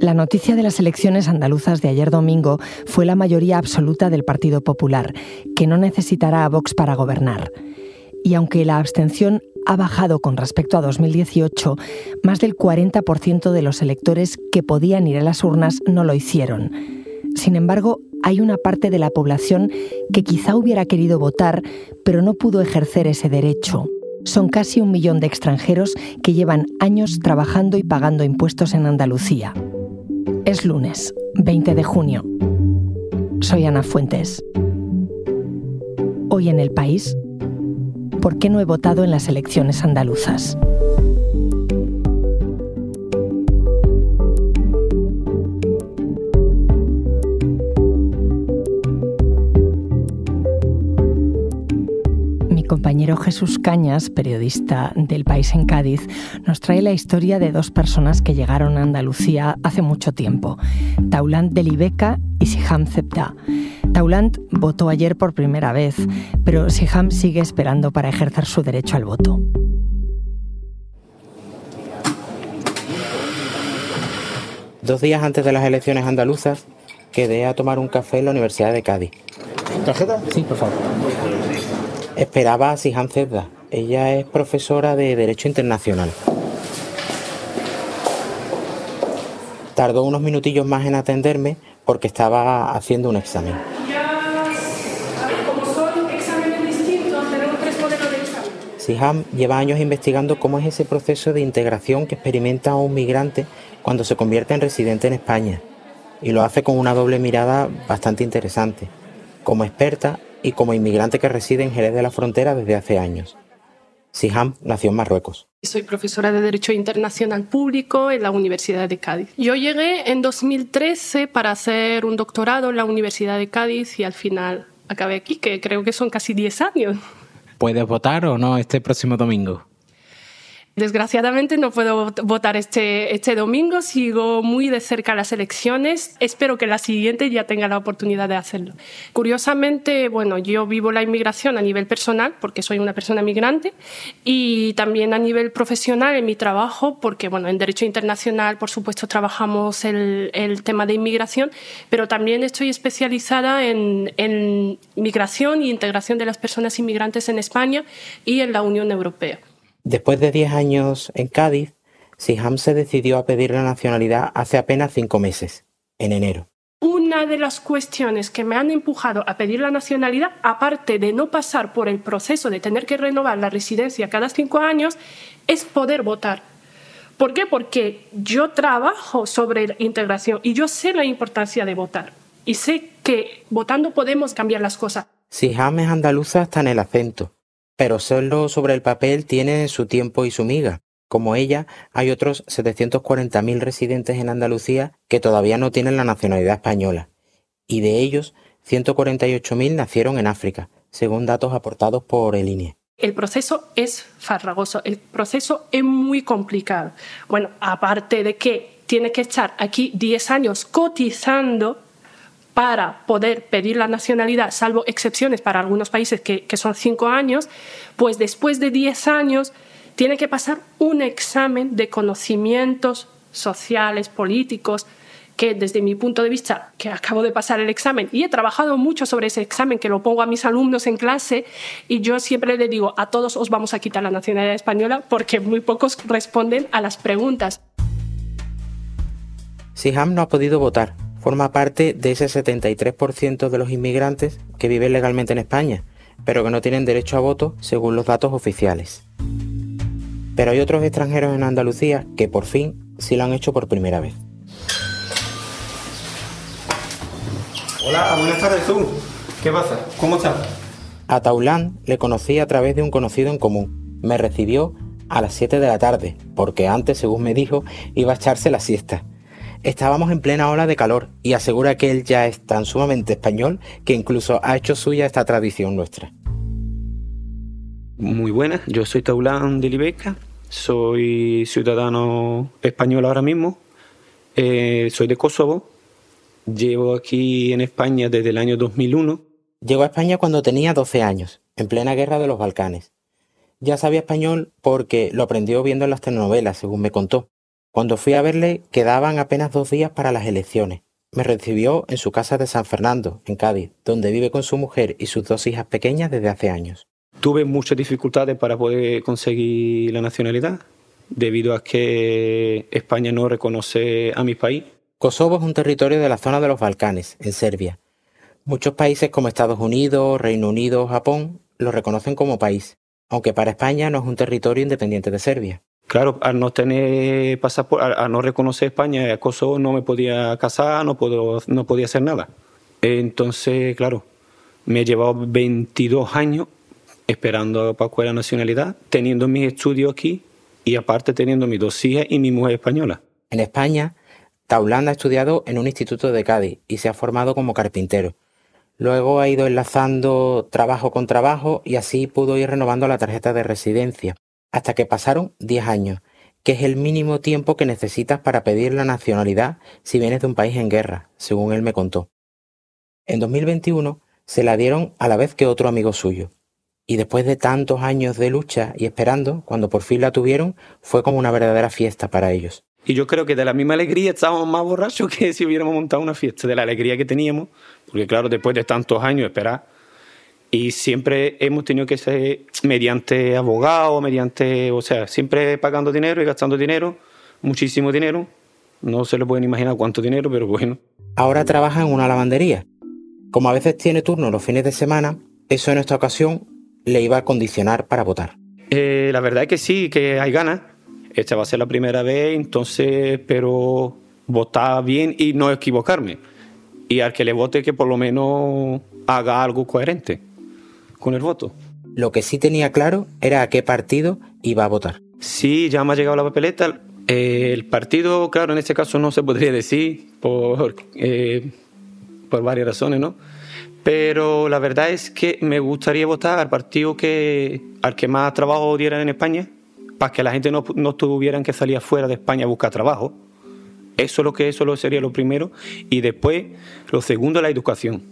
La noticia de las elecciones andaluzas de ayer domingo fue la mayoría absoluta del Partido Popular, que no necesitará a Vox para gobernar. Y aunque la abstención ha bajado con respecto a 2018, más del 40% de los electores que podían ir a las urnas no lo hicieron. Sin embargo, hay una parte de la población que quizá hubiera querido votar, pero no pudo ejercer ese derecho. Son casi un millón de extranjeros que llevan años trabajando y pagando impuestos en Andalucía. Es lunes, 20 de junio. Soy Ana Fuentes. Hoy en el país, ¿por qué no he votado en las elecciones andaluzas? Compañero Jesús Cañas, periodista del País en Cádiz, nos trae la historia de dos personas que llegaron a Andalucía hace mucho tiempo, Taulant Delibeca y Siham Zebda. Taulant votó ayer por primera vez, pero Siham sigue esperando para ejercer su derecho al voto. Dos días antes de las elecciones andaluzas, quedé a tomar un café en la Universidad de Cádiz. ¿Tarjeta? Sí, por favor. Esperaba a Sihan Zedda. Ella es profesora de Derecho Internacional. Tardó unos minutillos más en atenderme porque estaba haciendo un examen. Siham lleva años investigando cómo es ese proceso de integración que experimenta un migrante cuando se convierte en residente en España. Y lo hace con una doble mirada bastante interesante. Como experta y como inmigrante que reside en Jerez de la Frontera desde hace años. Siham nació en Marruecos. Soy profesora de Derecho Internacional Público en la Universidad de Cádiz. Yo llegué en 2013 para hacer un doctorado en la Universidad de Cádiz y al final acabé aquí, que creo que son casi 10 años. ¿Puedes votar o no este próximo domingo? Desgraciadamente no puedo votar este, este domingo, sigo muy de cerca las elecciones, espero que la siguiente ya tenga la oportunidad de hacerlo. Curiosamente, bueno, yo vivo la inmigración a nivel personal porque soy una persona migrante y también a nivel profesional en mi trabajo porque, bueno, en Derecho Internacional, por supuesto, trabajamos el, tema de inmigración, pero también estoy especializada en, en migración e integración de las personas inmigrantes en España y en la Unión Europea. Después de 10 años en Cádiz, Siham se decidió a pedir la nacionalidad hace apenas cinco meses, en enero. Una de las cuestiones que me han empujado a pedir la nacionalidad, aparte de no pasar por el proceso de tener que renovar la residencia cada cinco años, es poder votar. ¿Por qué? Porque yo trabajo sobre la integración y yo sé la importancia de votar. Y sé que votando podemos cambiar las cosas. Siham es andaluza hasta en el acento pero solo sobre el papel tiene su tiempo y su miga. Como ella, hay otros 740.000 residentes en Andalucía que todavía no tienen la nacionalidad española, y de ellos, 148.000 nacieron en África, según datos aportados por el INE. El proceso es farragoso, el proceso es muy complicado. Bueno, aparte de que tiene que estar aquí 10 años cotizando para poder pedir la nacionalidad, salvo excepciones para algunos países que, son cinco años, pues después de diez años tiene que pasar un examen de conocimientos sociales, políticos, que desde mi punto de vista, que acabo de pasar el examen y he trabajado mucho sobre ese examen, que lo pongo a mis alumnos en clase y yo siempre le digo, a todos os vamos a quitar la nacionalidad española porque muy pocos responden a las preguntas. Siham no ha podido votar, forma parte de ese 73% de los inmigrantes que viven legalmente en España, pero que no tienen derecho a voto según los datos oficiales. Pero hay otros extranjeros en Andalucía que por fin sí lo han hecho por primera vez. Hola, buenas tardes, tú. ¿Qué pasa? ¿Cómo estás? A Taulán le conocí a través de un conocido en común. Me recibió a las 7 de la tarde, porque antes, según me dijo, iba a echarse la siesta. Estábamos en plena ola de calor y asegura que él ya es tan sumamente español que incluso ha hecho suya esta tradición nuestra. Muy buenas, yo soy Taulán de Libeca, soy ciudadano español ahora mismo, eh, soy de Kosovo, llevo aquí en España desde el año 2001. Llegó a España cuando tenía 12 años, en plena guerra de los Balcanes. Ya sabía español porque lo aprendió viendo en las telenovelas, según me contó Cuando fui a verle quedaban apenas dos días para las elecciones. Me recibió en su casa de San Fernando, en Cádiz, donde vive con su mujer y sus dos hijas pequeñas desde hace años. Tuve muchas dificultades para poder conseguir la nacionalidad, debido a que España no reconoce a mi país. Kosovo es un territorio de la zona de los Balcanes, en Serbia. Muchos países como Estados Unidos, Reino Unido o Japón lo reconocen como país, aunque para España no es un territorio independiente de Serbia. Claro, al no tener pasaporte, al no reconocer España, Kosovo no me podía casar, no, puedo, no podía hacer nada. Entonces, claro, me he llevado 22 años esperando para la nacionalidad, teniendo mis estudios aquí y aparte teniendo mis dos hijas y mi mujer española. En España, Taulán ha estudiado en un instituto de Cádiz y se ha formado como carpintero. Luego ha ido enlazando trabajo con trabajo y así pudo ir renovando la tarjeta de residencia, hasta que pasaron 10 años, que es el mínimo tiempo que necesitas para pedir la nacionalidad si vienes de un país en guerra, según él me contó. En 2021 se la dieron a la vez que otro amigo suyo, y después de tantos años de lucha y esperando, cuando por fin la tuvieron, fue como una verdadera fiesta para ellos. Y yo creo que de la misma alegría estábamos más borrachos que si hubiéramos montado una fiesta, de la alegría que teníamos, porque claro, después de tantos años esperar, y siempre hemos tenido que ser mediante abogado, mediante, o sea, siempre pagando dinero y gastando dinero, muchísimo dinero, no se lo pueden imaginar cuánto dinero, pero bueno. Ahora trabaja en una lavandería. Como a veces tiene turno los fines de semana, eso en esta ocasión le iba a condicionar para votar? Eh, la verdad es que sí, que hay ganas. Esta va a ser la primera vez, entonces espero votar bien y no equivocarme. Y al que le vote que por lo menos haga algo coherente con el voto. Lo que sí tenía claro era a qué partido iba a votar. Sí, ya me ha llegado la papeleta. el partido, claro, en este caso no se podría decir por, eh, por varias razones, ¿no? Pero la verdad es que me gustaría votar al partido que, al que más trabajo diera en España, para que la gente no, no tuvieran que salir fuera de España a buscar trabajo. Eso, lo que, eso sería lo primero. Y después, lo segundo, la educación.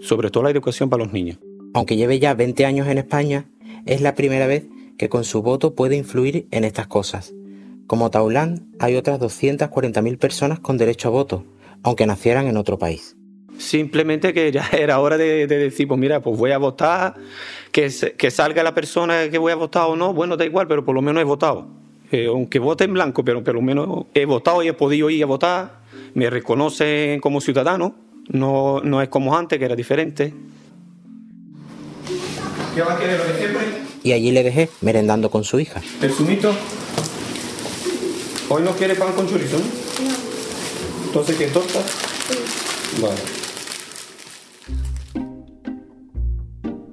Sobre todo la educación para los niños. Aunque lleve ya 20 años en España, es la primera vez que con su voto puede influir en estas cosas. Como Taulán, hay otras 240.000 personas con derecho a voto, aunque nacieran en otro país. Simplemente que ya era hora de, decir, pues mira, pues voy a votar, que, salga la persona que voy a votar o no, bueno, da igual, pero por lo menos he votado. Eh, aunque vote en blanco, pero por lo menos he votado y he podido ir a votar, me reconocen como ciudadano, no, no es como antes, que era diferente. ¿Qué va a querer lo de siempre? Y allí le dejé merendando con su hija. ¿El sumito? ¿Hoy no quiere pan con chorizo? No. Entonces, ¿qué torta? Sí. Vale.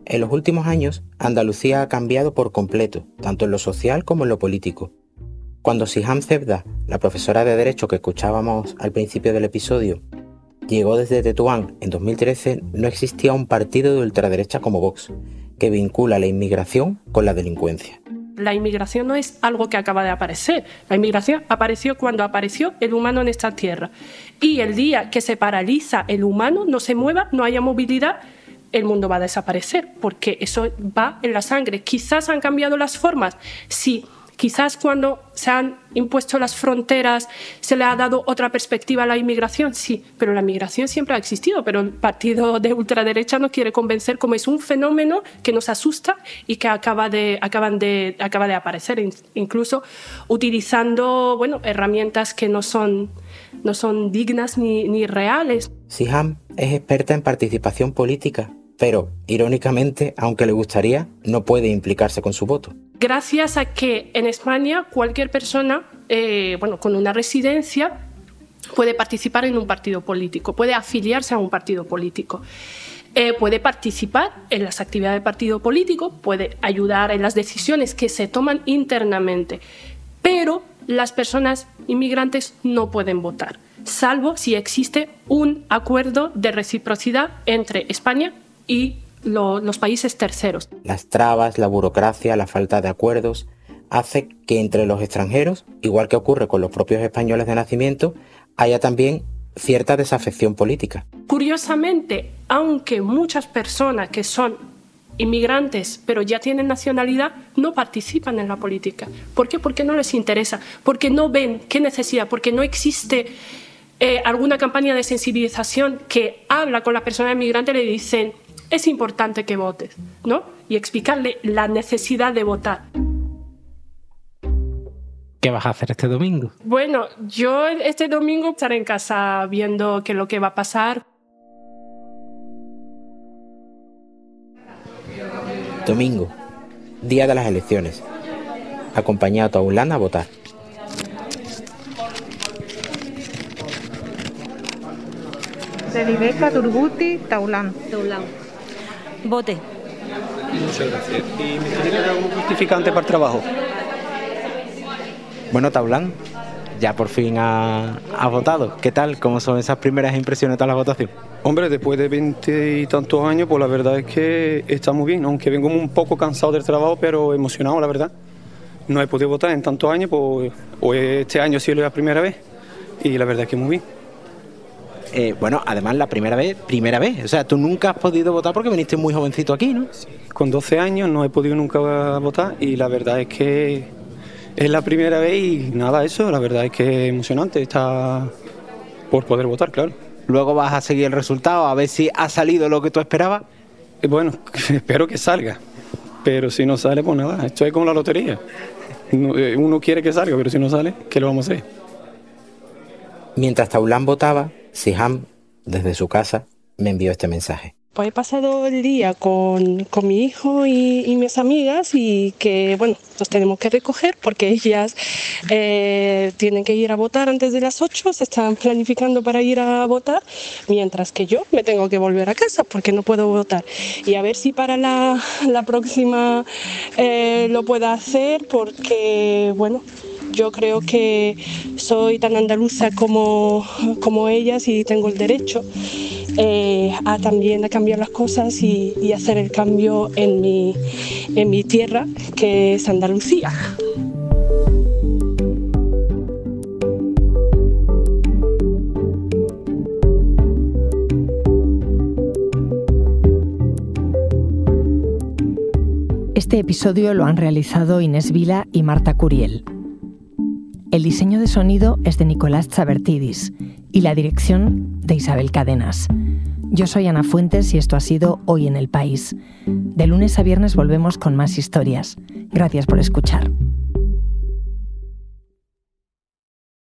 En los últimos años, Andalucía ha cambiado por completo, tanto en lo social como en lo político. Cuando Siham Zebda, la profesora de Derecho que escuchábamos al principio del episodio, llegó desde Tetuán en 2013, no existía un partido de ultraderecha como Vox, que vincula la inmigración con la delincuencia. La inmigración no es algo que acaba de aparecer. La inmigración apareció cuando apareció el humano en esta tierra. Y el día que se paraliza el humano, no se mueva, no haya movilidad, el mundo va a desaparecer, porque eso va en la sangre. Quizás han cambiado las formas, sí. Quizás cuando se han impuesto las fronteras se le ha dado otra perspectiva a la inmigración, sí, pero la inmigración siempre ha existido, pero el partido de ultraderecha no quiere convencer como es un fenómeno que nos asusta y que acaba de, acaban de, acaba de aparecer, incluso utilizando bueno, herramientas que no son, no son dignas ni, ni reales. Siham es experta en participación política pero irónicamente, aunque le gustaría, no puede implicarse con su voto. Gracias a que en España cualquier persona eh, bueno, con una residencia puede participar en un partido político, puede afiliarse a un partido político. Eh, puede participar en las actividades del partido político, puede ayudar en las decisiones que se toman internamente, pero las personas inmigrantes no pueden votar, salvo si existe un acuerdo de reciprocidad entre España y los países terceros. Las trabas, la burocracia, la falta de acuerdos, hace que entre los extranjeros, igual que ocurre con los propios españoles de nacimiento, haya también cierta desafección política. Curiosamente, aunque muchas personas que son inmigrantes, pero ya tienen nacionalidad, no participan en la política. ¿Por qué? Porque no les interesa, porque no ven qué necesidad, porque no existe eh, alguna campaña de sensibilización que habla con la persona inmigrante y le dicen, es importante que votes, ¿no? Y explicarle la necesidad de votar. ¿Qué vas a hacer este domingo? Bueno, yo este domingo estaré en casa viendo qué es lo que va a pasar. Domingo, día de las elecciones. Acompañado a Taulán a votar. Celibeca, Turguti, Taulán. Taulán. Vote. Muchas gracias. ¿Y dar algún justificante para el trabajo? Bueno, Taulán, ya por fin ha, ha votado. ¿Qué tal? ¿Cómo son esas primeras impresiones de la votación? Hombre, después de veinte y tantos años, pues la verdad es que está muy bien, aunque vengo un poco cansado del trabajo, pero emocionado, la verdad. No he podido votar en tantos años, pues hoy este año sí es la primera vez y la verdad es que muy bien. Eh, bueno, además la primera vez, primera vez. O sea, tú nunca has podido votar porque viniste muy jovencito aquí, ¿no? Con 12 años no he podido nunca votar y la verdad es que es la primera vez y nada, eso, la verdad es que es emocionante está por poder votar, claro. Luego vas a seguir el resultado, a ver si ha salido lo que tú esperabas. Y bueno, espero que salga, pero si no sale, pues nada, esto es como la lotería. Eh, Uno quiere que salga, pero si no sale, ¿qué lo vamos a hacer? Mientras Taulán votaba, Siham, desde su casa, me envió este mensaje. Pues he pasado el día con, con mi hijo y, mis amigas y que, bueno, nos tenemos que recoger porque ellas eh, tienen que ir a votar antes de las 8, se están planificando para ir a votar, mientras que yo me tengo que volver a casa porque no puedo votar. Y a ver si para la, la próxima eh, lo pueda hacer porque, bueno, yo creo que soy tan andaluza como, como ellas y tengo el derecho eh, a también a cambiar las cosas y, y hacer el cambio en mi, en mi tierra, que es Andalucía. Este episodio lo han realizado Inés Vila y Marta Curiel. El diseño de sonido es de Nicolás Chabertidis y la dirección de Isabel Cadenas. Yo soy Ana Fuentes y esto ha sido Hoy en el País. De lunes a viernes volvemos con más historias. Gracias por escuchar.